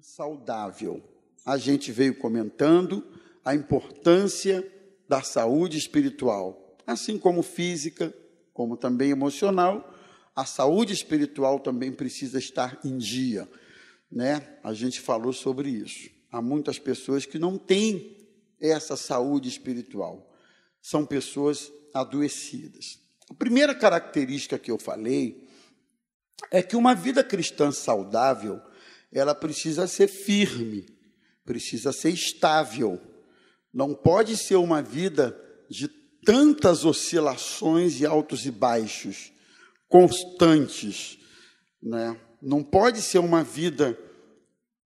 saudável. A gente veio comentando a importância da saúde espiritual, assim como física, como também emocional. A saúde espiritual também precisa estar em dia, né? A gente falou sobre isso. Há muitas pessoas que não têm essa saúde espiritual. São pessoas adoecidas. A primeira característica que eu falei é que uma vida cristã saudável, ela precisa ser firme, precisa ser estável. Não pode ser uma vida de tantas oscilações e altos e baixos, constantes, né? Não pode ser uma vida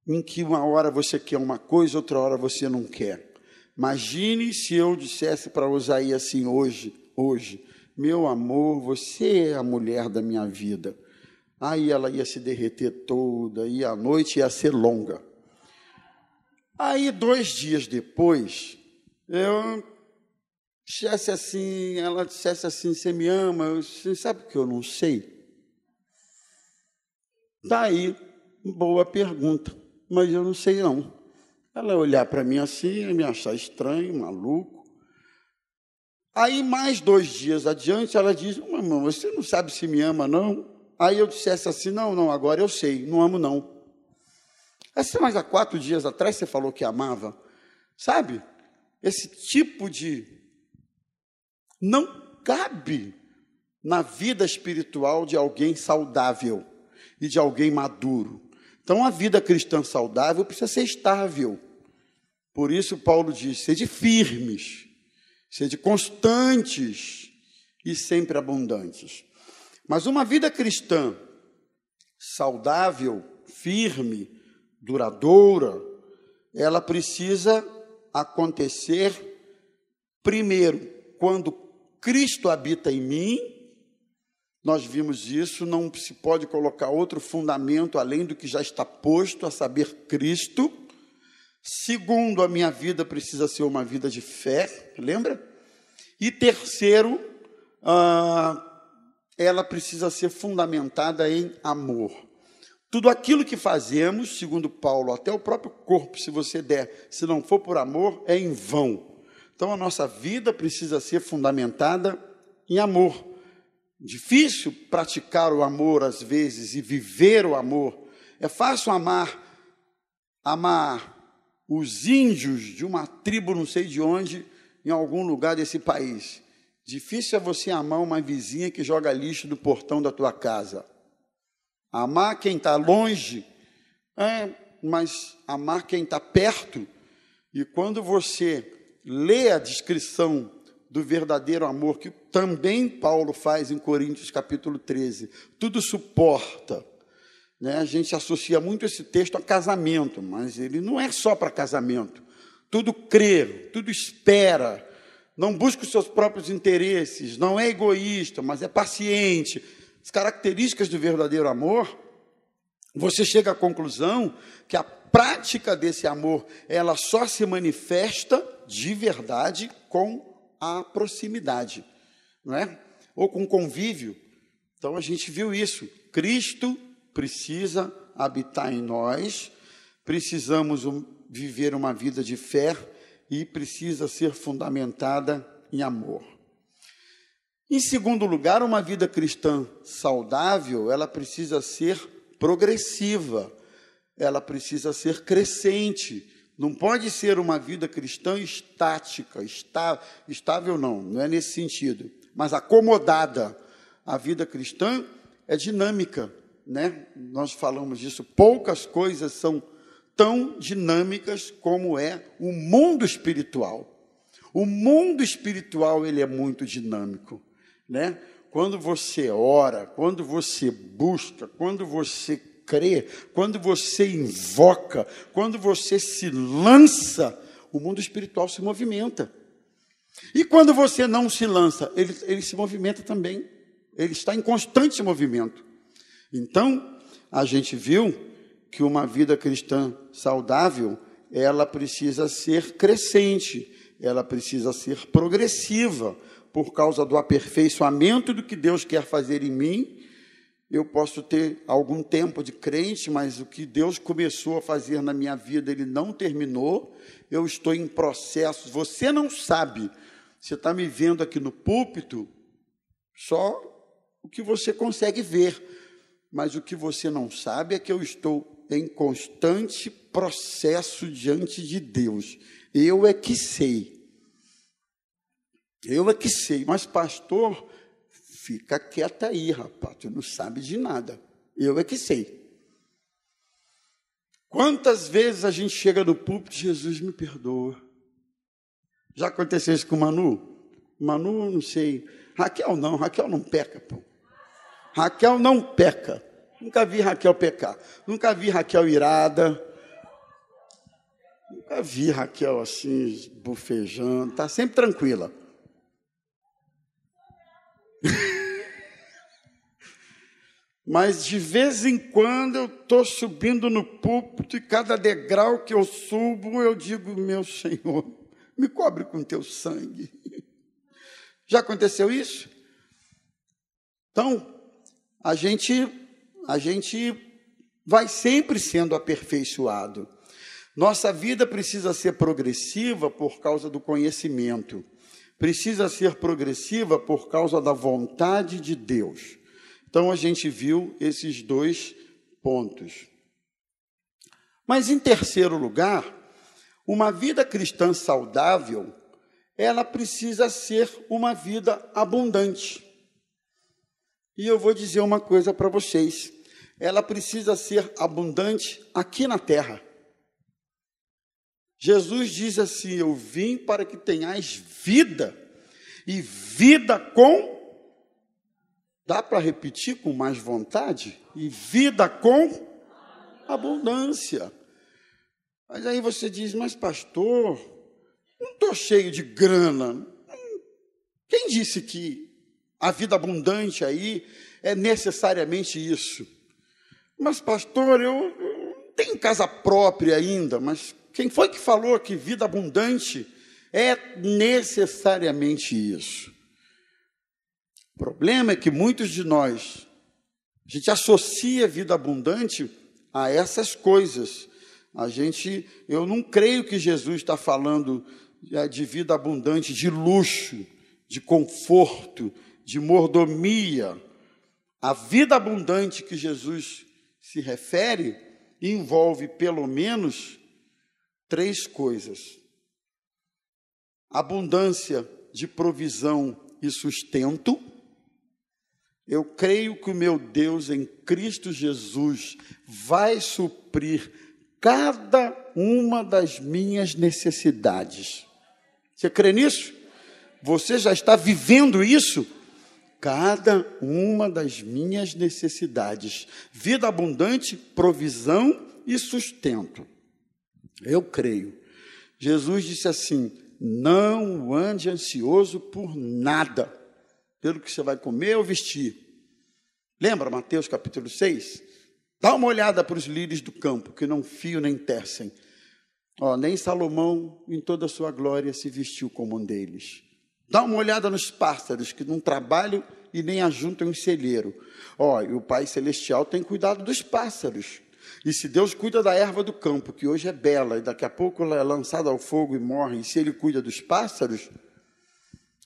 em que uma hora você quer uma coisa, outra hora você não quer. Imagine se eu dissesse para Osaí assim hoje, hoje, meu amor, você é a mulher da minha vida. Aí ela ia se derreter toda, e a noite ia ser longa. Aí, dois dias depois, eu dissesse assim, ela dissesse assim, você me ama? Eu disse, sabe que eu não sei? Daí, boa pergunta, mas eu não sei não. Ela olhar para mim assim, me achar estranho, maluco. Aí, mais dois dias adiante, ela diz: Mamãe, você não sabe se me ama, não? Aí eu dissesse assim: Não, não, agora eu sei, não amo, não. Assim, mas há quatro dias atrás você falou que amava. Sabe? Esse tipo de. Não cabe na vida espiritual de alguém saudável e de alguém maduro. Então, a vida cristã saudável precisa ser estável. Por isso, Paulo diz: sede firmes, sede constantes e sempre abundantes. Mas uma vida cristã saudável, firme, duradoura, ela precisa acontecer primeiro quando Cristo habita em mim nós vimos isso, não se pode colocar outro fundamento além do que já está posto, a saber, Cristo. Segundo, a minha vida precisa ser uma vida de fé, lembra? E terceiro, ah, ela precisa ser fundamentada em amor. Tudo aquilo que fazemos, segundo Paulo, até o próprio corpo, se você der, se não for por amor, é em vão. Então a nossa vida precisa ser fundamentada em amor. Difícil praticar o amor às vezes e viver o amor. É fácil amar amar os índios de uma tribo não sei de onde em algum lugar desse país. Difícil é você amar uma vizinha que joga lixo do portão da tua casa. Amar quem está longe, é, mas amar quem está perto. E quando você lê a descrição do verdadeiro amor, que também Paulo faz em Coríntios capítulo 13. Tudo suporta. Né? A gente associa muito esse texto a casamento, mas ele não é só para casamento. Tudo crê, tudo espera, não busca os seus próprios interesses, não é egoísta, mas é paciente. As características do verdadeiro amor, você chega à conclusão que a prática desse amor, ela só se manifesta de verdade com a proximidade, não é? Ou com convívio. Então a gente viu isso. Cristo precisa habitar em nós, precisamos viver uma vida de fé e precisa ser fundamentada em amor. Em segundo lugar, uma vida cristã saudável, ela precisa ser progressiva, ela precisa ser crescente, não pode ser uma vida cristã estática, está, estável não, não é nesse sentido, mas acomodada. A vida cristã é dinâmica, né? Nós falamos disso, poucas coisas são tão dinâmicas como é o mundo espiritual. O mundo espiritual ele é muito dinâmico, né? Quando você ora, quando você busca, quando você crê, quando você invoca, quando você se lança, o mundo espiritual se movimenta. E quando você não se lança, ele, ele se movimenta também. Ele está em constante movimento. Então, a gente viu que uma vida cristã saudável, ela precisa ser crescente, ela precisa ser progressiva, por causa do aperfeiçoamento do que Deus quer fazer em mim Eu posso ter algum tempo de crente, mas o que Deus começou a fazer na minha vida, Ele não terminou. Eu estou em processo. Você não sabe. Você está me vendo aqui no púlpito, só o que você consegue ver. Mas o que você não sabe é que eu estou em constante processo diante de Deus. Eu é que sei. Eu é que sei. Mas, pastor, Fica quieta aí, rapaz, tu não sabe de nada. Eu é que sei. Quantas vezes a gente chega no púlpito, Jesus me perdoa. Já aconteceu isso com o Manu? Manu, não sei. Raquel não, Raquel não peca, pô. Raquel não peca. Nunca vi Raquel pecar. Nunca vi Raquel irada. Nunca vi Raquel assim, bufejando. Está sempre tranquila. Mas de vez em quando eu estou subindo no púlpito e cada degrau que eu subo eu digo, meu Senhor, me cobre com teu sangue. Já aconteceu isso? Então, a gente, a gente vai sempre sendo aperfeiçoado. Nossa vida precisa ser progressiva por causa do conhecimento precisa ser progressiva por causa da vontade de Deus. Então a gente viu esses dois pontos. Mas em terceiro lugar, uma vida cristã saudável, ela precisa ser uma vida abundante. E eu vou dizer uma coisa para vocês: ela precisa ser abundante aqui na terra. Jesus diz assim: Eu vim para que tenhais vida, e vida com. Dá para repetir com mais vontade? E vida com abundância. Mas aí você diz: Mas, pastor, não estou cheio de grana. Quem disse que a vida abundante aí é necessariamente isso? Mas, pastor, eu, tenho casa própria ainda, mas quem foi que falou que vida abundante é necessariamente isso? O problema é que muitos de nós, a gente associa vida abundante a essas coisas. A gente, eu não creio que Jesus está falando é, de vida abundante, de luxo, de conforto, de mordomia. A vida abundante que Jesus se refere envolve pelo menos três coisas: abundância de provisão e sustento. Eu creio que o meu Deus em Cristo Jesus vai suprir cada uma das minhas necessidades. Você crê nisso? Você já está vivendo isso? Cada uma das minhas necessidades. Vida abundante, provisão e sustento. Eu creio. Jesus disse assim: não ande ansioso por nada, pelo que você vai comer ou vestir. Lembra Mateus capítulo 6? Dá uma olhada para os lírios do campo, que não fiam nem tecem. Ó, nem Salomão, em toda a sua glória, se vestiu como um deles. Dá uma olhada nos pássaros, que não trabalham e nem ajuntam em celeiro. Ó, e o Pai Celestial tem cuidado dos pássaros. E se Deus cuida da erva do campo, que hoje é bela, e daqui a pouco ela é lançada ao fogo e morre, e se Ele cuida dos pássaros,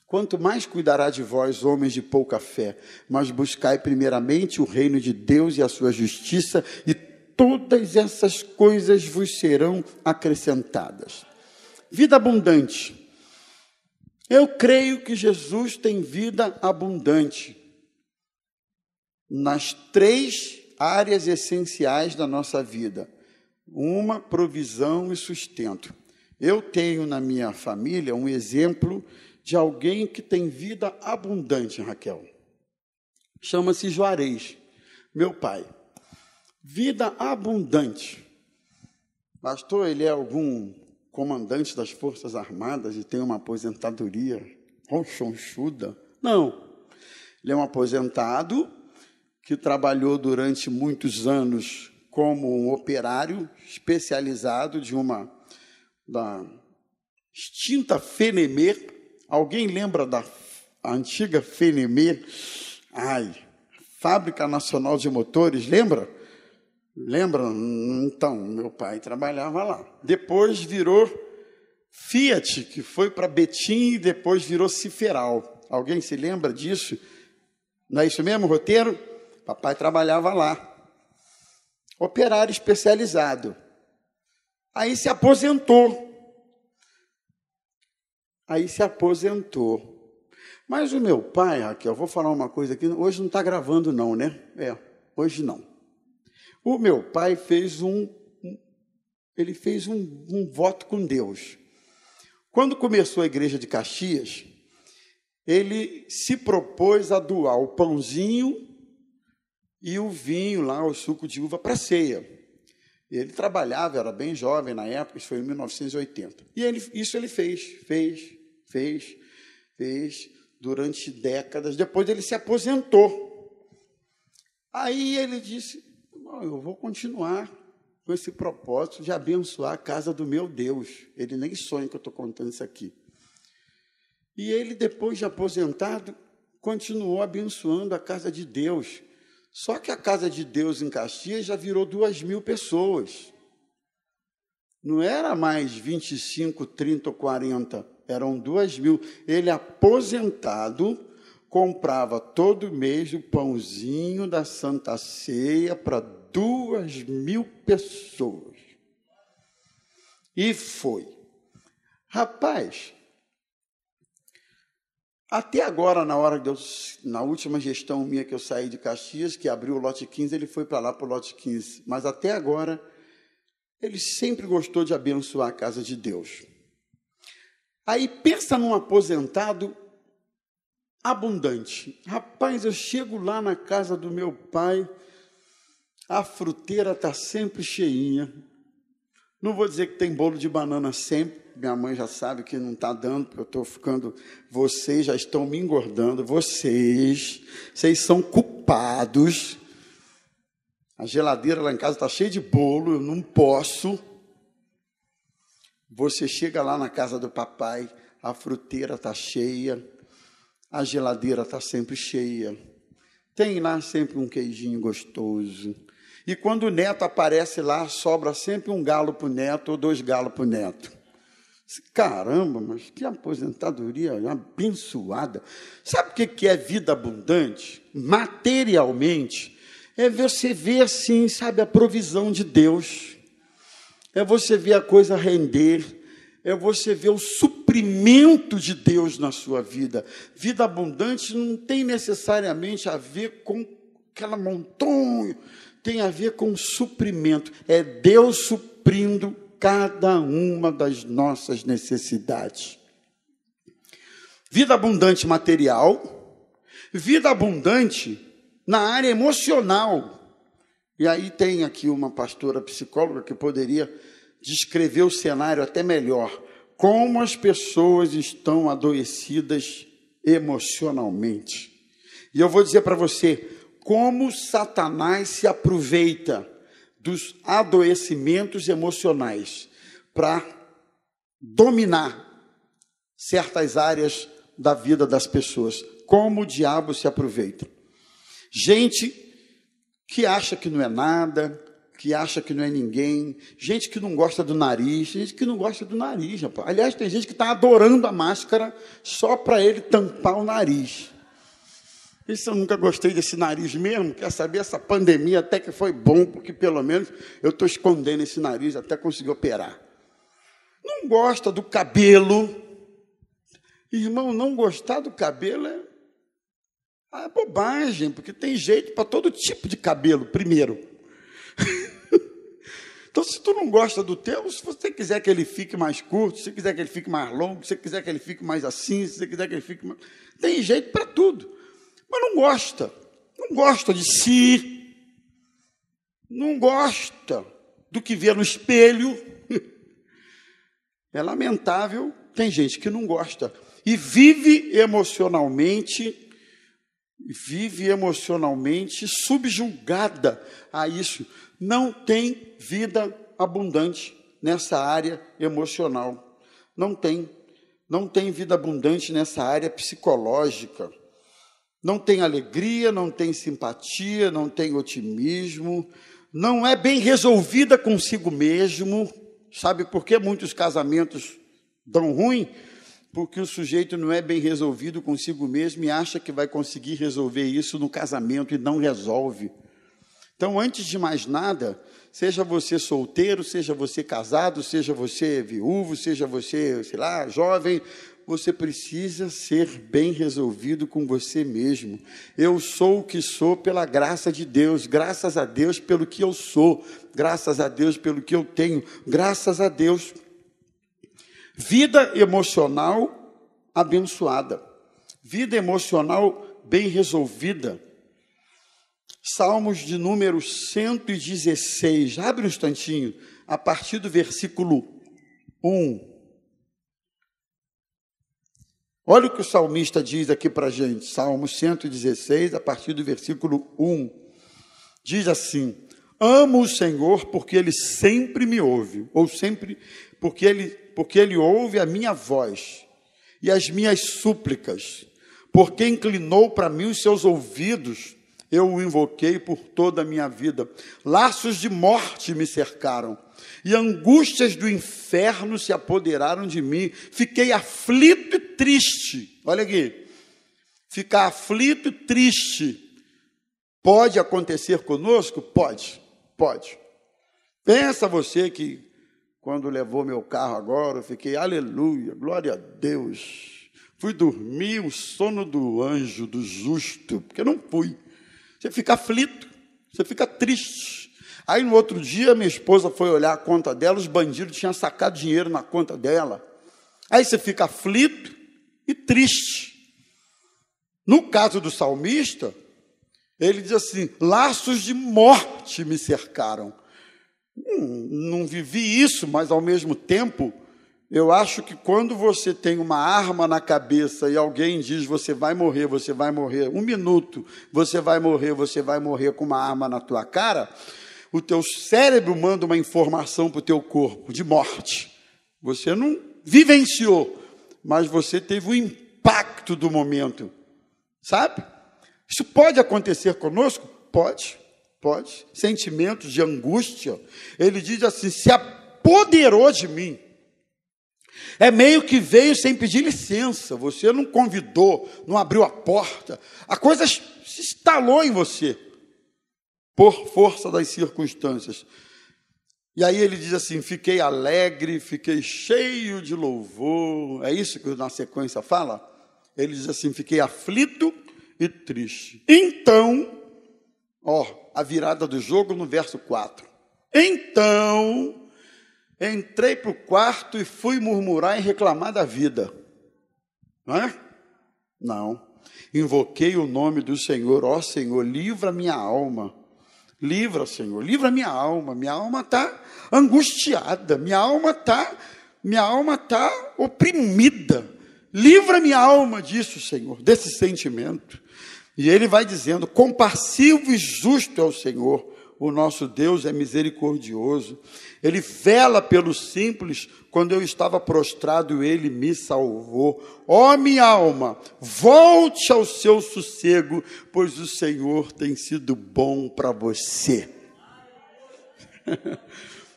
quanto mais cuidará de vós, homens de pouca fé. Mas buscai primeiramente o reino de Deus e a sua justiça, e todas essas coisas vos serão acrescentadas. Vida abundante. Eu creio que Jesus tem vida abundante nas três áreas essenciais da nossa vida: uma, provisão e sustento. Eu tenho na minha família um exemplo de alguém que tem vida abundante, Raquel. Chama-se Juarez, meu pai. Vida abundante. Pastor, ele é algum comandante das Forças Armadas e tem uma aposentadoria ronchonchuda? Não. Ele é um aposentado que trabalhou durante muitos anos como um operário especializado de uma da extinta Fenemer. Alguém lembra da antiga Fenemer? Ai, Fábrica Nacional de Motores, lembra? Lembra? Então, meu pai trabalhava lá. Depois virou Fiat, que foi para Betim e depois virou Ciferal. Alguém se lembra disso? Não é isso mesmo, roteiro? Papai trabalhava lá. Operário especializado. Aí se aposentou. Aí se aposentou. Mas o meu pai, Raquel, vou falar uma coisa aqui, hoje não está gravando, não, né? É, hoje não. O meu pai fez um, ele fez um, um voto com Deus. Quando começou a igreja de Caxias, ele se propôs a doar o pãozinho e o vinho lá, o suco de uva, para ceia. Ele trabalhava, era bem jovem na época, isso foi em 1980. E ele, isso ele fez, fez, fez, fez durante décadas. Depois ele se aposentou. Aí ele disse: Eu vou continuar com esse propósito de abençoar a casa do meu Deus. Ele nem sonha que eu estou contando isso aqui. E ele, depois de aposentado, continuou abençoando a casa de Deus. Só que a casa de Deus em Caxias já virou duas mil pessoas. Não era mais 25, 30 ou 40 eram duas mil. Ele, aposentado, comprava todo mês o pãozinho da Santa Ceia para duas mil pessoas. E foi. Rapaz, até agora, na hora de eu, na última gestão minha que eu saí de Caxias, que abriu o lote 15, ele foi para lá para o lote 15. Mas até agora, ele sempre gostou de abençoar a casa de Deus. Aí pensa num aposentado abundante. Rapaz, eu chego lá na casa do meu pai, a fruteira está sempre cheinha. Não vou dizer que tem bolo de banana sempre, minha mãe já sabe que não está dando, porque eu estou ficando. Vocês já estão me engordando, vocês, vocês são culpados. A geladeira lá em casa está cheia de bolo, eu não posso. Você chega lá na casa do papai, a fruteira está cheia, a geladeira está sempre cheia. Tem lá sempre um queijinho gostoso. E quando o neto aparece lá, sobra sempre um galo para o neto ou dois galos para o neto. Caramba, mas que aposentadoria abençoada. Sabe o que é vida abundante? Materialmente, é você ver assim, sabe, a provisão de Deus é você ver a coisa render, é você ver o suprimento de Deus na sua vida. Vida abundante não tem necessariamente a ver com aquela montanha, tem a ver com suprimento. É Deus suprindo cada uma das nossas necessidades. Vida abundante material, vida abundante na área emocional. E aí tem aqui uma pastora psicóloga que poderia descrever o cenário até melhor. Como as pessoas estão adoecidas emocionalmente. E eu vou dizer para você como Satanás se aproveita dos adoecimentos emocionais para dominar certas áreas da vida das pessoas. Como o diabo se aproveita. Gente que acha que não é nada, que acha que não é ninguém, gente que não gosta do nariz, gente que não gosta do nariz, rapaz. Aliás, tem gente que está adorando a máscara só para ele tampar o nariz. Isso eu nunca gostei desse nariz mesmo, quer saber, essa pandemia até que foi bom, porque pelo menos eu estou escondendo esse nariz até conseguir operar. Não gosta do cabelo. Irmão, não gostar do cabelo é é bobagem, porque tem jeito para todo tipo de cabelo, primeiro. então, se tu não gosta do teu, se você quiser que ele fique mais curto, se quiser que ele fique mais longo, se quiser que ele fique mais assim, se quiser que ele fique mais... Tem jeito para tudo. Mas não gosta. Não gosta de si. Não gosta do que vê no espelho. É lamentável, tem gente que não gosta. E vive emocionalmente vive emocionalmente subjugada a isso, não tem vida abundante nessa área emocional. Não tem. Não tem vida abundante nessa área psicológica. Não tem alegria, não tem simpatia, não tem otimismo, não é bem resolvida consigo mesmo. Sabe por que muitos casamentos dão ruim? Porque o sujeito não é bem resolvido consigo mesmo e acha que vai conseguir resolver isso no casamento e não resolve. Então, antes de mais nada, seja você solteiro, seja você casado, seja você viúvo, seja você, sei lá, jovem, você precisa ser bem resolvido com você mesmo. Eu sou o que sou pela graça de Deus, graças a Deus pelo que eu sou, graças a Deus pelo que eu tenho, graças a Deus. Vida emocional abençoada, vida emocional bem resolvida. Salmos de número 116, abre um instantinho, a partir do versículo 1. Olha o que o salmista diz aqui para a gente, Salmo 116, a partir do versículo 1. Diz assim: Amo o Senhor porque ele sempre me ouve, ou sempre, porque ele, porque ele ouve a minha voz e as minhas súplicas, porque inclinou para mim os seus ouvidos, eu o invoquei por toda a minha vida. Laços de morte me cercaram e angústias do inferno se apoderaram de mim. Fiquei aflito e triste. Olha aqui. Ficar aflito e triste pode acontecer conosco? Pode, pode. Pensa você que quando levou meu carro agora, eu fiquei, aleluia, glória a Deus. Fui dormir o sono do anjo, do justo, porque não fui. Você fica aflito, você fica triste. Aí no outro dia, minha esposa foi olhar a conta dela, os bandidos tinham sacado dinheiro na conta dela. Aí você fica aflito e triste. No caso do salmista, ele diz assim: laços de morte me cercaram. Hum, não vivi isso, mas ao mesmo tempo, eu acho que quando você tem uma arma na cabeça e alguém diz você vai morrer, você vai morrer, um minuto, você vai morrer, você vai morrer com uma arma na tua cara, o teu cérebro manda uma informação para o teu corpo de morte. Você não vivenciou, mas você teve o impacto do momento. Sabe? Isso pode acontecer conosco? Pode, pode. Sentimentos de angústia. Ele diz assim: se apoderou de mim. É meio que veio sem pedir licença. Você não convidou, não abriu a porta. A coisa se instalou em você por força das circunstâncias. E aí ele diz assim: fiquei alegre, fiquei cheio de louvor. É isso que na sequência fala? Ele diz assim: fiquei aflito e triste. Então, ó, a virada do jogo no verso 4. Então, entrei para o quarto e fui murmurar e reclamar da vida. Não é? Não. Invoquei o nome do Senhor, ó Senhor, livra minha alma Livra, Senhor, livra minha alma. Minha alma está angustiada, minha alma está, minha alma está oprimida. Livra minha alma disso, Senhor, desse sentimento. E ele vai dizendo: compassivo e justo é o Senhor o nosso Deus é misericordioso. Ele vela pelos simples. Quando eu estava prostrado, ele me salvou. Ó oh, minha alma, volte ao seu sossego, pois o Senhor tem sido bom para você.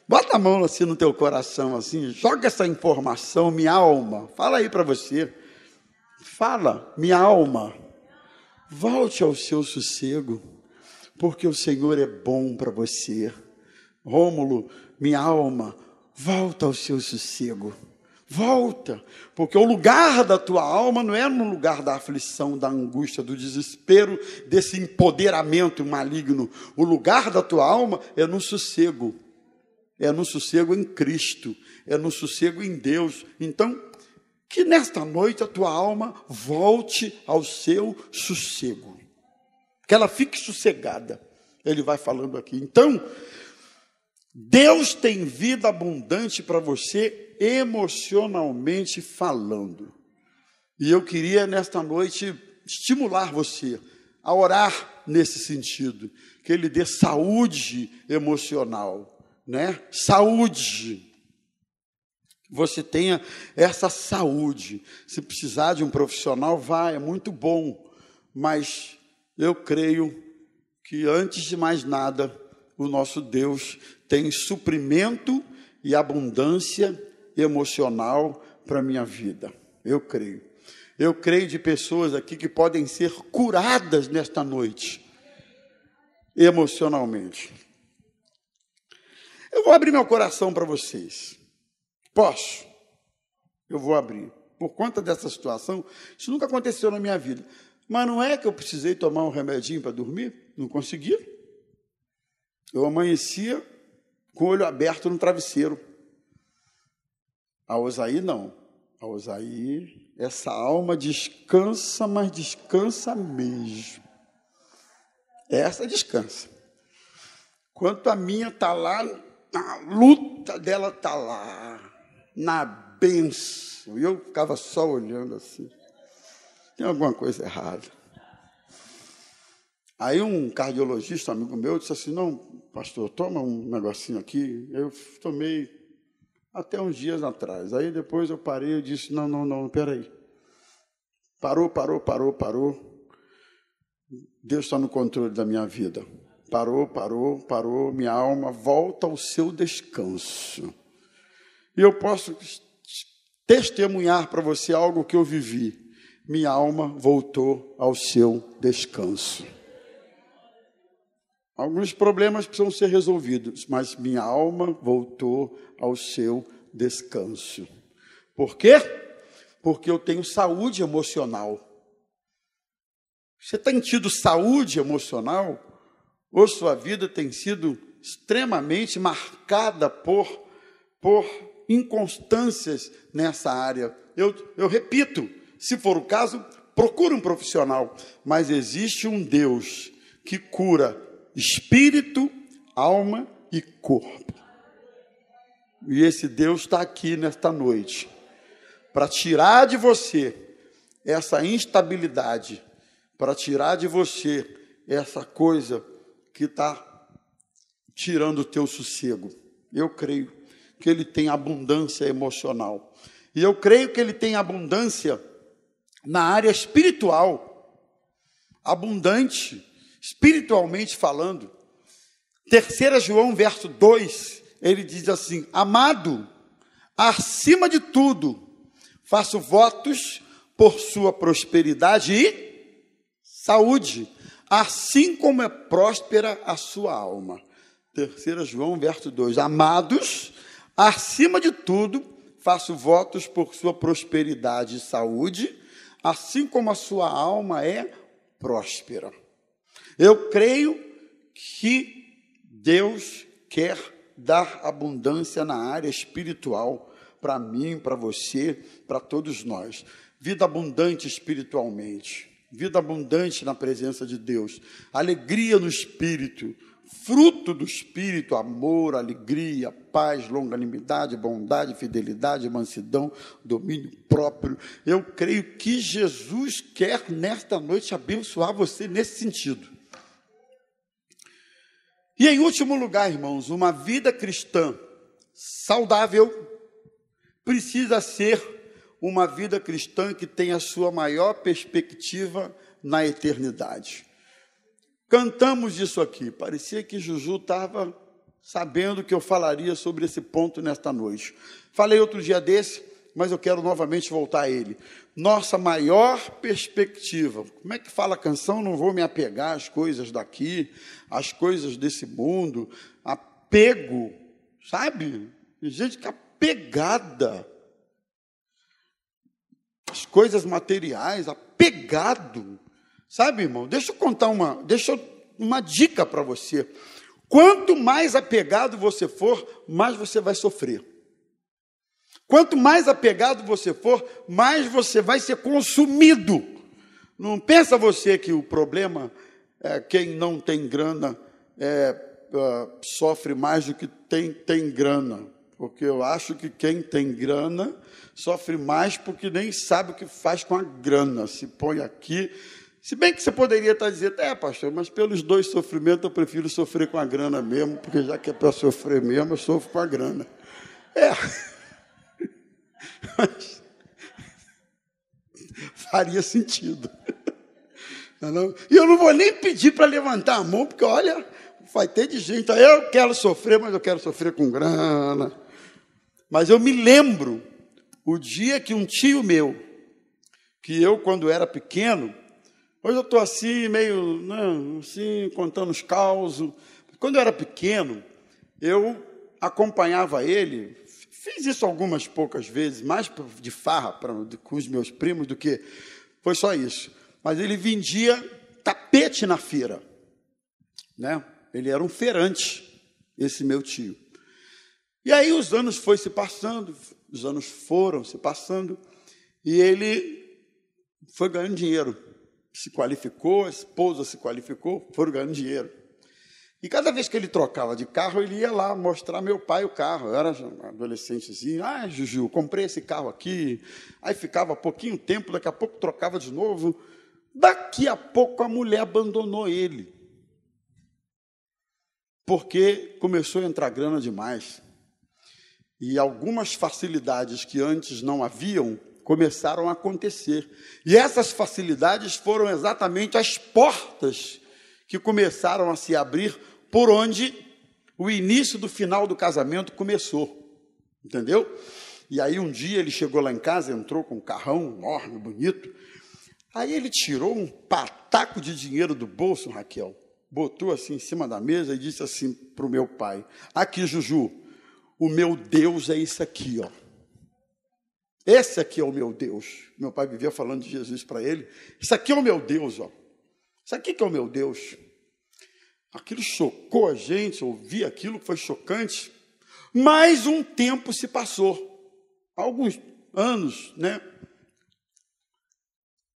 Bota a mão assim no teu coração, assim, joga essa informação, minha alma. Fala aí para você. Fala, minha alma. Volte ao seu sossego porque o Senhor é bom para você. Rômulo, minha alma, volta ao seu sossego. Volta, porque o lugar da tua alma não é no lugar da aflição, da angústia, do desespero, desse empoderamento maligno. O lugar da tua alma é no sossego. É no sossego em Cristo, é no sossego em Deus. Então, que nesta noite a tua alma volte ao seu sossego que ela fique sossegada. Ele vai falando aqui. Então, Deus tem vida abundante para você emocionalmente falando. E eu queria nesta noite estimular você a orar nesse sentido, que ele dê saúde emocional, né? Saúde. Você tenha essa saúde. Se precisar de um profissional, vá, é muito bom mas eu creio que antes de mais nada, o nosso Deus tem suprimento e abundância emocional para a minha vida. Eu creio. Eu creio de pessoas aqui que podem ser curadas nesta noite, emocionalmente. Eu vou abrir meu coração para vocês. Posso? Eu vou abrir. Por conta dessa situação, isso nunca aconteceu na minha vida. Mas não é que eu precisei tomar um remedinho para dormir? Não conseguia. Eu amanhecia com o olho aberto no travesseiro. A Osaí não. A Osaí, essa alma descansa, mas descansa mesmo. Essa descansa. Quanto a minha está lá, a luta dela está lá, na benção. E eu ficava só olhando assim. Tem alguma coisa errada. Aí um cardiologista, amigo meu, disse assim, não, pastor, toma um negocinho aqui. Eu tomei até uns dias atrás. Aí depois eu parei e disse, não, não, não, peraí. Parou, parou, parou, parou. Deus está no controle da minha vida. Parou, parou, parou. Minha alma volta ao seu descanso. E eu posso testemunhar para você algo que eu vivi minha alma voltou ao seu descanso. Alguns problemas precisam ser resolvidos, mas minha alma voltou ao seu descanso. Por quê? Porque eu tenho saúde emocional. Você tem tido saúde emocional? Ou sua vida tem sido extremamente marcada por, por inconstâncias nessa área? Eu, eu repito, se for o caso, procure um profissional. Mas existe um Deus que cura espírito, alma e corpo. E esse Deus está aqui nesta noite para tirar de você essa instabilidade, para tirar de você essa coisa que está tirando o teu sossego. Eu creio que Ele tem abundância emocional. E eu creio que Ele tem abundância na área espiritual, abundante, espiritualmente falando. Terceira João, verso 2, ele diz assim: Amado, acima de tudo, faço votos por sua prosperidade e saúde, assim como é próspera a sua alma. Terceira João, verso 2: Amados, acima de tudo, faço votos por sua prosperidade e saúde, assim como a sua alma é próspera. Eu creio que Deus quer dar abundância na área espiritual para mim, para você, para todos nós. Vida abundante espiritualmente, vida abundante na presença de Deus, alegria no espírito, fruto do Espírito, amor, alegria, paz, longanimidade, bondade, fidelidade, mansidão, domínio próprio. Eu creio que Jesus quer nesta noite abençoar você nesse sentido. E em último lugar, irmãos, uma vida cristã saudável precisa ser uma vida cristã que tenha a sua maior perspectiva na eternidade. Cantamos isso aqui. Parecia que Juju estava sabendo que eu falaria sobre esse ponto nesta noite. Falei outro dia desse, mas eu quero novamente voltar a ele. Nossa maior perspectiva. Como é que fala a canção? Não vou me apegar às coisas daqui, às coisas desse mundo. Apego, sabe? Gente que é apegada. As coisas materiais, apegado. Sabe, irmão? Deixa eu contar uma, deixa eu, uma dica para você. Quanto mais apegado você for, mais você vai sofrer. Quanto mais apegado você for, mais você vai ser consumido. Não pensa você que o problema é quem não tem grana é, uh, sofre mais do que tem, tem grana. Porque eu acho que quem tem grana sofre mais porque nem sabe o que faz com a grana. Se põe aqui, se bem que você poderia estar dizendo, é, pastor, mas pelos dois sofrimentos eu prefiro sofrer com a grana mesmo, porque já que é para sofrer mesmo, eu sofro com a grana. É. Mas faria sentido. Não, e eu não vou nem pedir para levantar a mão, porque olha, vai ter de gente. Eu quero sofrer, mas eu quero sofrer com grana. Mas eu me lembro o dia que um tio meu, que eu, quando era pequeno, hoje eu estou assim, meio, não, assim, contando os causos. Quando eu era pequeno, eu acompanhava ele, fiz isso algumas poucas vezes, mais de farra pra, com os meus primos do que foi só isso. Mas ele vendia tapete na feira, né? Ele era um feirante, esse meu tio. E aí os anos foi se passando, os anos foram se passando, e ele foi ganhando dinheiro. Se qualificou, a esposa se qualificou, foram ganhando dinheiro. E cada vez que ele trocava de carro, ele ia lá mostrar meu pai o carro. Eu era adolescentezinho. Ah, Juju, comprei esse carro aqui. Aí ficava pouquinho tempo, daqui a pouco trocava de novo. Daqui a pouco a mulher abandonou ele. Porque começou a entrar grana demais. E algumas facilidades que antes não haviam começaram a acontecer. E essas facilidades foram exatamente as portas que começaram a se abrir por onde o início do final do casamento começou. Entendeu? E aí um dia ele chegou lá em casa, entrou com um carrão enorme, bonito. Aí ele tirou um pataco de dinheiro do bolso, Raquel, botou assim em cima da mesa e disse assim para o meu pai: Aqui, Juju, o meu Deus é isso aqui, ó. Esse aqui é o meu Deus. Meu pai vivia falando de Jesus para ele. Isso aqui é o meu Deus, ó. Isso aqui que é o meu Deus. Aquilo chocou a gente, ouvir aquilo foi chocante. Mais um tempo se passou. Alguns anos, né?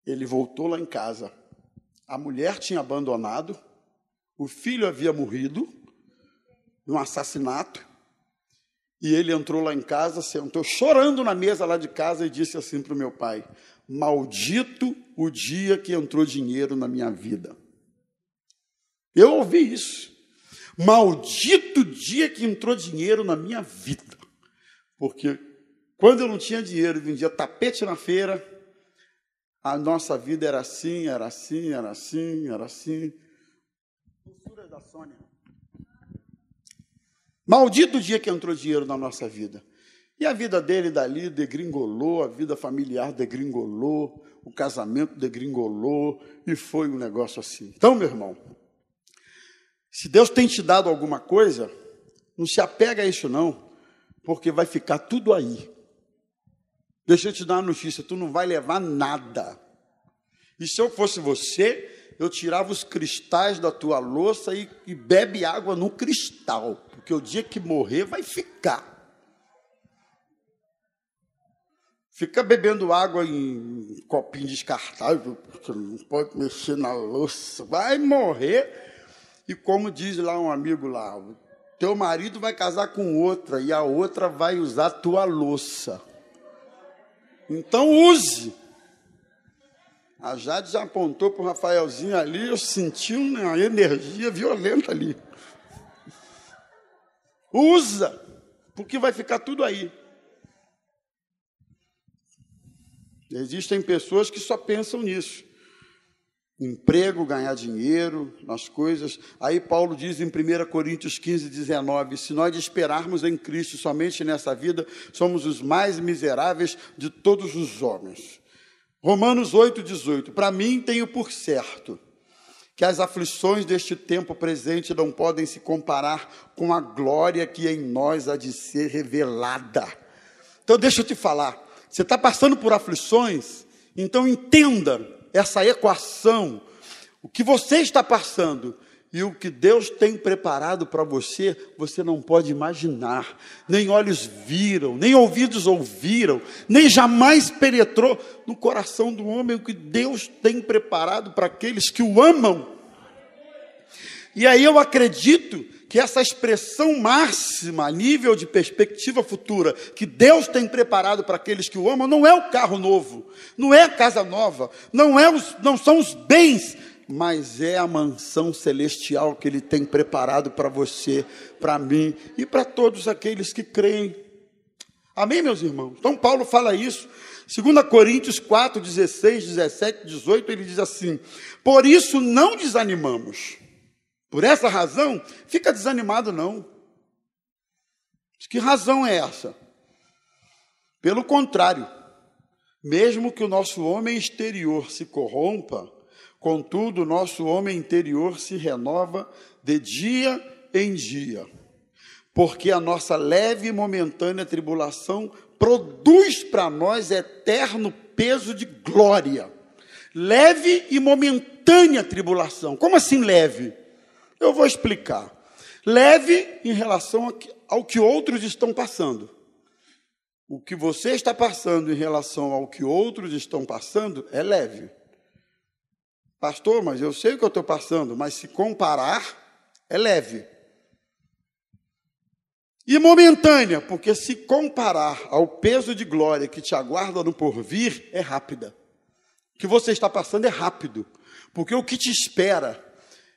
Ele voltou lá em casa. A mulher tinha abandonado, o filho havia morrido num assassinato. E ele entrou lá em casa, sentou chorando na mesa lá de casa e disse assim para o meu pai: Maldito o dia que entrou dinheiro na minha vida. Eu ouvi isso. Maldito o dia que entrou dinheiro na minha vida. Porque quando eu não tinha dinheiro, vendia tapete na feira, a nossa vida era assim, era assim, era assim, era assim. Postura da Sônia. Maldito o dia que entrou dinheiro na nossa vida. E a vida dele dali degringolou, a vida familiar degringolou, o casamento degringolou, e foi um negócio assim. Então, meu irmão, se Deus tem te dado alguma coisa, não se apega a isso não, porque vai ficar tudo aí. Deixa eu te dar uma notícia, tu não vai levar nada. E se eu fosse você, eu tirava os cristais da tua louça e, e bebe água no cristal, porque o dia que morrer vai ficar. Fica bebendo água em copinho descartável, porque não pode mexer na louça, vai morrer. E como diz lá um amigo lá, teu marido vai casar com outra e a outra vai usar tua louça. Então use. A Jade apontou para o Rafaelzinho ali, eu senti uma energia violenta ali. Usa, porque vai ficar tudo aí. Existem pessoas que só pensam nisso. Emprego, ganhar dinheiro, nas coisas. Aí Paulo diz em 1 Coríntios 15, 19: Se nós esperarmos em Cristo somente nessa vida, somos os mais miseráveis de todos os homens. Romanos 8, 18. Para mim, tenho por certo que as aflições deste tempo presente não podem se comparar com a glória que em nós há de ser revelada. Então, deixa eu te falar. Você está passando por aflições, então entenda essa equação. O que você está passando e o que Deus tem preparado para você, você não pode imaginar. Nem olhos viram, nem ouvidos ouviram, nem jamais penetrou no coração do homem o que Deus tem preparado para aqueles que o amam. E aí eu acredito que essa expressão máxima, a nível de perspectiva futura, que Deus tem preparado para aqueles que o amam, não é o carro novo, não é a casa nova, não, é os, não são os bens mas é a mansão celestial que Ele tem preparado para você, para mim e para todos aqueles que creem. Amém, meus irmãos? Então, Paulo fala isso. 2 Coríntios 4, 16, 17, 18, ele diz assim: Por isso não desanimamos. Por essa razão, fica desanimado não. Que razão é essa? Pelo contrário, mesmo que o nosso homem exterior se corrompa, contudo, o nosso homem interior se renova de dia em dia. Porque a nossa leve e momentânea tribulação produz para nós eterno peso de glória. Leve e momentânea tribulação. Como assim leve? Eu vou explicar. Leve em relação ao que outros estão passando o que você está passando em relação ao que outros estão passando é leve. Pastor, mas eu sei o que eu estou passando, mas se comparar, é leve. E momentânea, porque se comparar ao peso de glória que te aguarda no porvir, é rápida. O que você está passando é rápido, porque o que te espera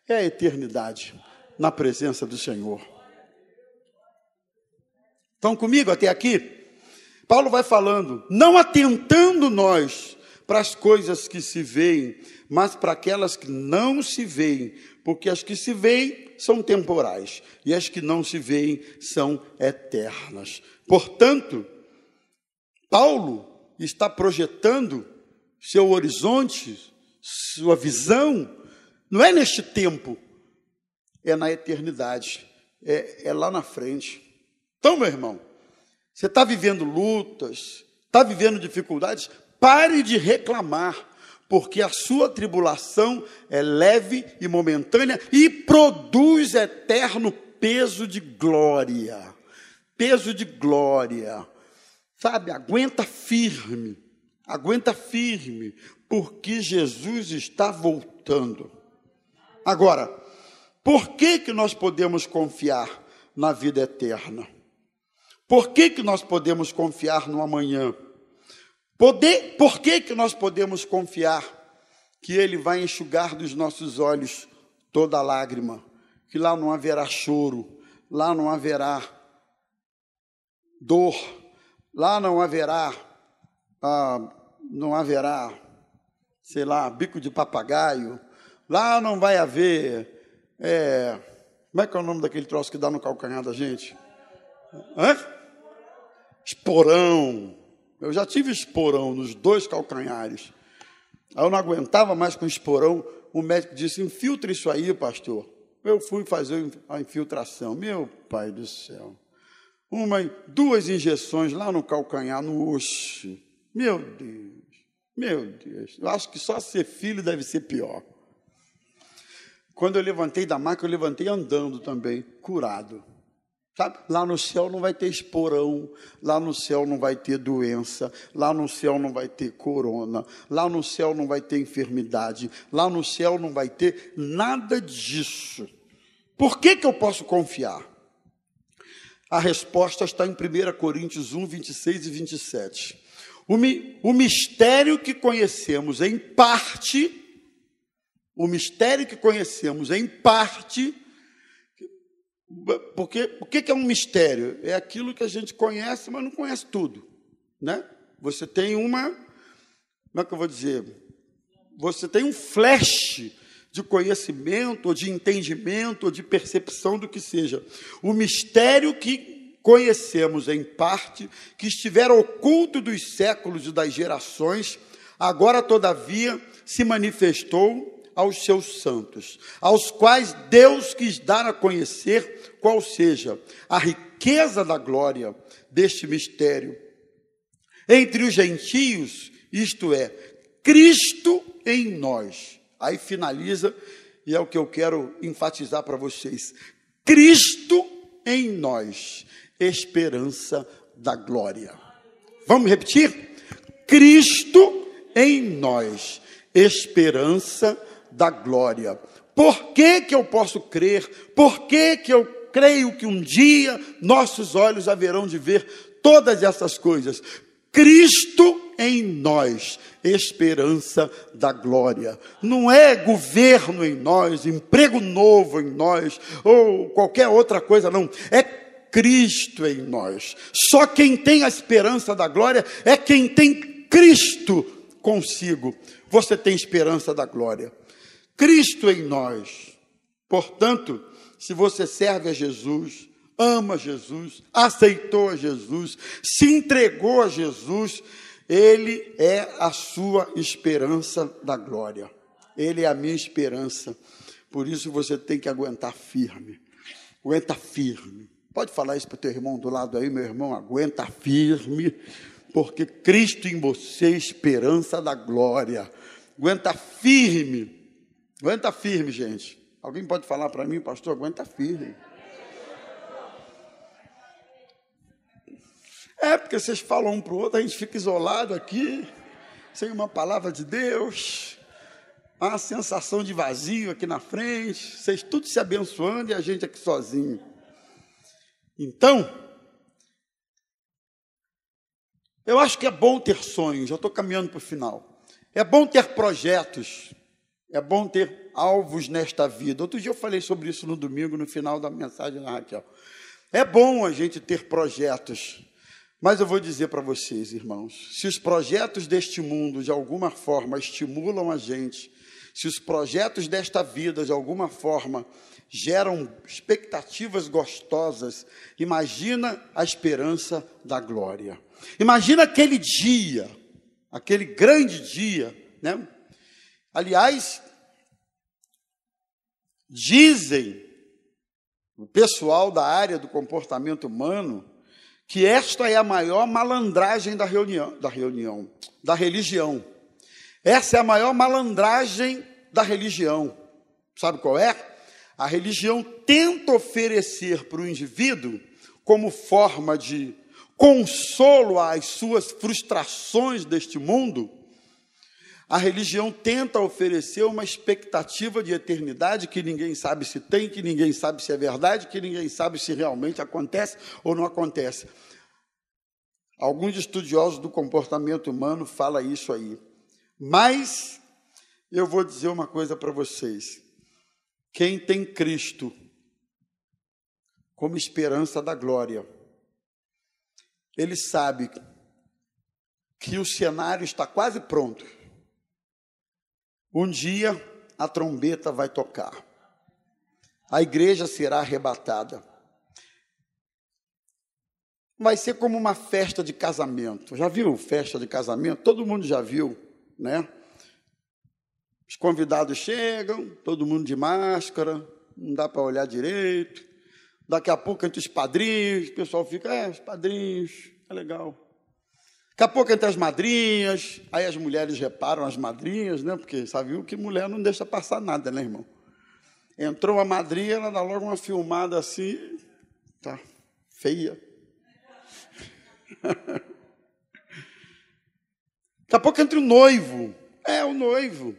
é a eternidade na presença do Senhor. Estão comigo até aqui? Paulo vai falando, não atentando nós para as coisas que se veem, mas para aquelas que não se veem, porque as que se veem são temporais e as que não se veem são eternas. Portanto, Paulo está projetando seu horizonte, sua visão, não é neste tempo, é na eternidade, é, é lá na frente. Então, meu irmão, você está vivendo lutas, está vivendo dificuldades, pare de reclamar, porque a sua tribulação é leve e momentânea e produz eterno peso de glória. Peso de glória. Sabe, aguenta firme, aguenta firme, porque Jesus está voltando. Agora, por que, que nós podemos confiar na vida eterna? Por que, que nós podemos confiar no amanhã? Poder, por que, que nós podemos confiar que Ele vai enxugar dos nossos olhos toda lágrima? Que lá não haverá choro, lá não haverá dor, lá não haverá, ah, não haverá, sei lá, bico de papagaio, lá não vai haver, é, como é que é o nome daquele troço que dá no calcanhar da gente? Hã? esporão. Eu já tive esporão nos dois calcanhares. Aí eu não aguentava mais com esporão. O médico disse: infiltre isso aí, pastor. Eu fui fazer a infiltração. Meu pai do céu. Uma, duas injeções lá no calcanhar, no osso. Meu Deus, meu Deus. Eu acho que só ser filho deve ser pior. Quando eu levantei da maca, eu levantei andando também, curado. Sabe? Lá no céu não vai ter esporão, lá no céu não vai ter doença, lá no céu não vai ter corona, lá no céu não vai ter enfermidade, lá no céu não vai ter nada disso. Por que, que eu posso confiar? A resposta está em 1 Coríntios 1, 26 e 27. O, mi, o mistério que conhecemos em parte, o mistério que conhecemos em parte, porque o que é um mistério? É aquilo que a gente conhece, mas não conhece tudo. Né? Você tem uma. Como é que eu vou dizer? Você tem um flash de conhecimento, ou de entendimento, ou de percepção do que seja. O mistério que conhecemos em parte, que estiver oculto dos séculos e das gerações, agora, todavia, se manifestou aos seus santos, aos quais Deus quis dar a conhecer qual seja a riqueza da glória deste mistério. Entre os gentios, isto é, Cristo em nós. Aí finaliza, e é o que eu quero enfatizar para vocês: Cristo em nós, esperança da glória. Vamos repetir? Cristo em nós, esperança da glória. Por que, que eu posso crer? Por que, que eu creio que um dia nossos olhos haverão de ver todas essas coisas? Cristo em nós, esperança da glória. Não é governo em nós, emprego novo em nós, ou qualquer outra coisa, não. É Cristo em nós. Só quem tem a esperança da glória é quem tem Cristo consigo, você tem esperança da glória. Cristo em nós. Portanto, se você serve a Jesus, ama Jesus, aceitou a Jesus, se entregou a Jesus, Ele é a sua esperança da glória. Ele é a minha esperança. Por isso você tem que aguentar firme. Aguenta firme. Pode falar isso para o teu irmão do lado aí, meu irmão, aguenta firme, porque Cristo em você, esperança da glória. Aguenta firme. Aguenta firme, gente. Alguém pode falar para mim, pastor? Aguenta firme. É, porque vocês falam um para o outro, a gente fica isolado aqui, sem uma palavra de Deus, uma sensação de vazio aqui na frente, vocês tudo se abençoando e a gente aqui sozinho. Então, eu acho que é bom ter sonhos, já estou caminhando para o final. É bom ter projetos, é bom ter alvos nesta vida. Outro dia eu falei sobre isso no domingo, no final da mensagem da Raquel. É bom a gente ter projetos, mas eu vou dizer para vocês, irmãos, se os projetos deste mundo de alguma forma estimulam a gente, se os projetos desta vida de alguma forma geram expectativas gostosas, imagina a esperança da glória. Imagina aquele dia, aquele grande dia, né? Aliás, dizem o pessoal da área do comportamento humano que esta é a maior malandragem da reunião, da reunião, da religião. Essa é a maior malandragem da religião. Sabe qual é? A religião tenta oferecer para o indivíduo, como forma de consolo às suas frustrações deste mundo, a religião tenta oferecer uma expectativa de eternidade que ninguém sabe se tem, que ninguém sabe se é verdade, que ninguém sabe se realmente acontece ou não acontece. Alguns estudiosos do comportamento humano falam isso aí. Mas eu vou dizer uma coisa para vocês. Quem tem Cristo como esperança da glória, ele sabe que o cenário está quase pronto um dia a trombeta vai tocar, a igreja será arrebatada. Vai ser como uma festa de casamento. Já viu festa de casamento? Todo mundo já viu, né? Os convidados chegam, todo mundo de máscara, não dá para olhar direito. Daqui a pouco, entre os padrinhos, o pessoal fica, é, os padrinhos, é legal. Daqui a pouco entre as madrinhas, aí as mulheres reparam as madrinhas, né? Porque sabe que mulher não deixa passar nada, né, irmão? Entrou a madrinha, ela dá logo uma filmada assim, tá feia. Daqui a pouco entra o noivo. É o noivo.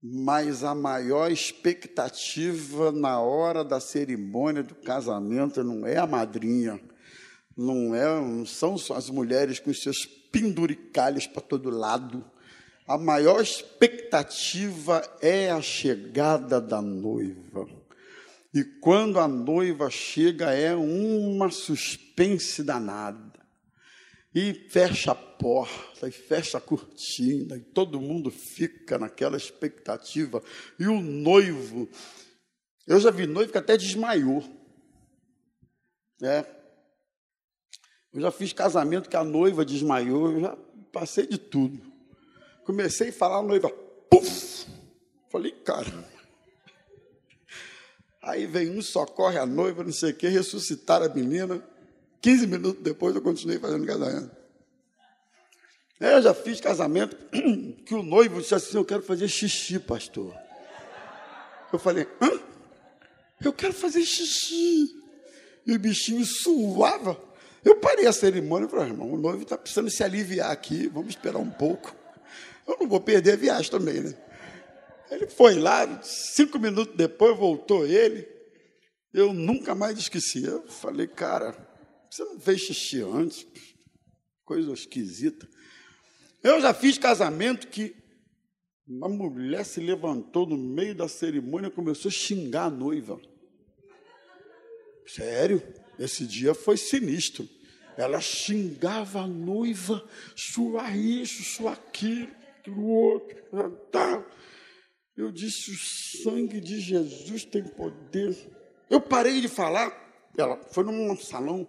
Mas a maior expectativa na hora da cerimônia do casamento não é a madrinha, não, é, não são as mulheres com seus penduricalhos para todo lado. A maior expectativa é a chegada da noiva. E quando a noiva chega, é uma suspense danada. E fecha a porta, e fecha a cortina, e todo mundo fica naquela expectativa. E o noivo, eu já vi noivo que até desmaiou. É, eu já fiz casamento que a noiva desmaiou, eu já passei de tudo. Comecei a falar, a noiva, puf! Falei, cara. Aí vem um, socorre a noiva, não sei o quê, ressuscitar a menina. 15 minutos depois eu continuei fazendo casamento. Eu já fiz casamento que o noivo disse assim: Eu quero fazer xixi, pastor. Eu falei: Hã? Eu quero fazer xixi. E o bichinho suava. Eu parei a cerimônia e falei, irmão, o noivo está precisando se aliviar aqui, vamos esperar um pouco. Eu não vou perder a viagem também, né? Ele foi lá, cinco minutos depois voltou ele. Eu nunca mais esqueci. Eu falei, cara, você não fez xixi antes? Coisa esquisita. Eu já fiz casamento que uma mulher se levantou no meio da cerimônia e começou a xingar a noiva. Sério? Esse dia foi sinistro. Ela xingava a noiva, sua isso, sua aquilo, aquilo outro. Tá. Eu disse: o sangue de Jesus tem poder. Eu parei de falar. Ela foi num salão,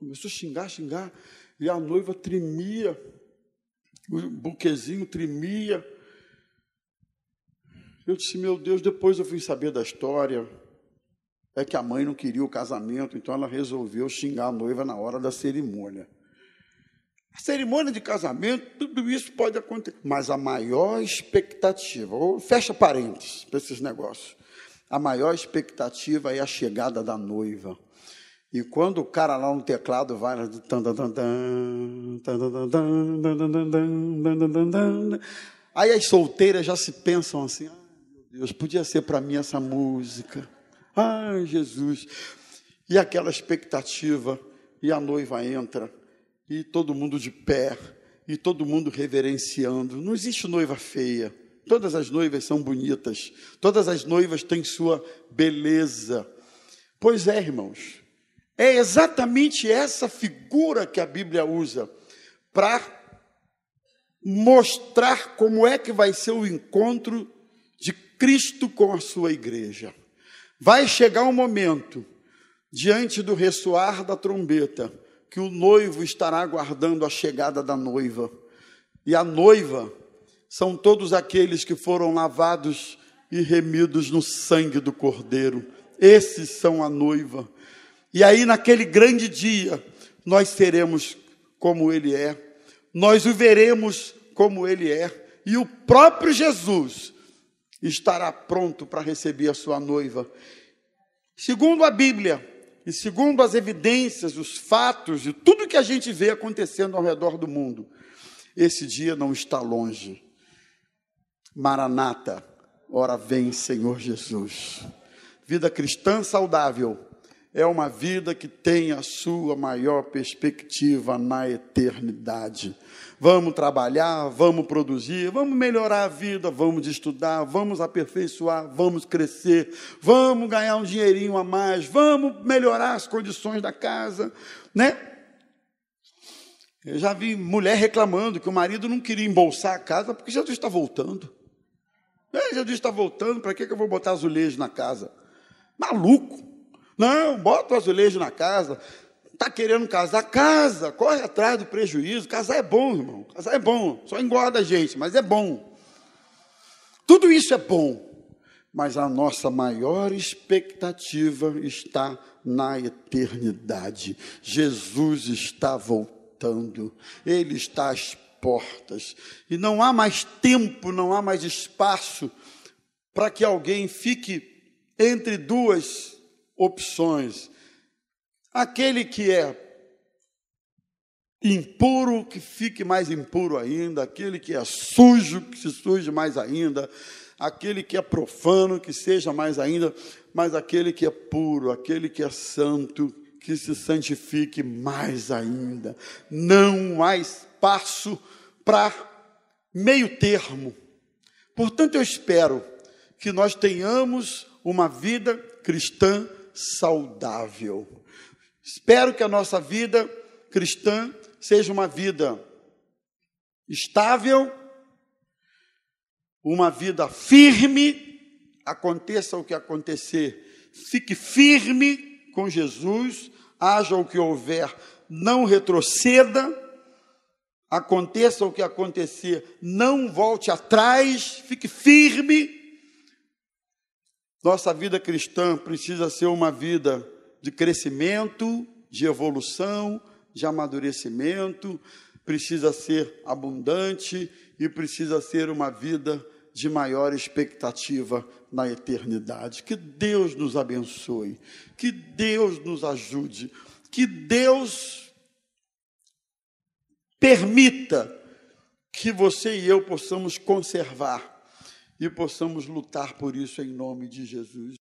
começou a xingar, xingar, e a noiva tremia, o buquezinho tremia. Eu disse: Meu Deus, depois eu fui saber da história. É que a mãe não queria o casamento, então ela resolveu xingar a noiva na hora da cerimônia. A cerimônia de casamento, tudo isso pode acontecer, mas a maior expectativa, ou fecha parênteses para esses negócios, a maior expectativa é a chegada da noiva. E quando o cara lá no teclado vai. Aí as solteiras já se pensam assim: ah, meu Deus, podia ser para mim essa música. Ai, Jesus. E aquela expectativa, e a noiva entra e todo mundo de pé, e todo mundo reverenciando. Não existe noiva feia. Todas as noivas são bonitas. Todas as noivas têm sua beleza. Pois é, irmãos. É exatamente essa figura que a Bíblia usa para mostrar como é que vai ser o encontro de Cristo com a sua igreja. Vai chegar um momento, diante do ressoar da trombeta, que o noivo estará aguardando a chegada da noiva. E a noiva são todos aqueles que foram lavados e remidos no sangue do Cordeiro. Esses são a noiva. E aí, naquele grande dia, nós seremos como Ele é, nós o veremos como Ele é, e o próprio Jesus estará pronto para receber a sua noiva. Segundo a Bíblia, e segundo as evidências, os fatos e tudo que a gente vê acontecendo ao redor do mundo, esse dia não está longe. Maranata, ora vem, Senhor Jesus. Vida cristã saudável é uma vida que tem a sua maior perspectiva na eternidade. Vamos trabalhar, vamos produzir, vamos melhorar a vida, vamos estudar, vamos aperfeiçoar, vamos crescer, vamos ganhar um dinheirinho a mais, vamos melhorar as condições da casa, né? Eu já vi mulher reclamando que o marido não queria embolsar a casa porque Jesus está voltando. É, Jesus está voltando, para que eu vou botar azulejo na casa? Maluco! Não, bota o azulejo na casa. Está querendo casar? Casa, corre atrás do prejuízo. Casar é bom, irmão. Casar é bom. Só engorda a gente, mas é bom. Tudo isso é bom. Mas a nossa maior expectativa está na eternidade. Jesus está voltando. Ele está às portas. E não há mais tempo, não há mais espaço para que alguém fique entre duas opções. Aquele que é impuro, que fique mais impuro ainda, aquele que é sujo, que se suje mais ainda, aquele que é profano, que seja mais ainda, mas aquele que é puro, aquele que é santo, que se santifique mais ainda. Não há espaço para meio termo. Portanto, eu espero que nós tenhamos uma vida cristã saudável. Espero que a nossa vida cristã seja uma vida estável, uma vida firme, aconteça o que acontecer, fique firme com Jesus, haja o que houver, não retroceda, aconteça o que acontecer, não volte atrás, fique firme nossa vida cristã precisa ser uma vida de crescimento, de evolução, de amadurecimento, precisa ser abundante e precisa ser uma vida de maior expectativa na eternidade. Que Deus nos abençoe, que Deus nos ajude, que Deus permita que você e eu possamos conservar e possamos lutar por isso em nome de Jesus.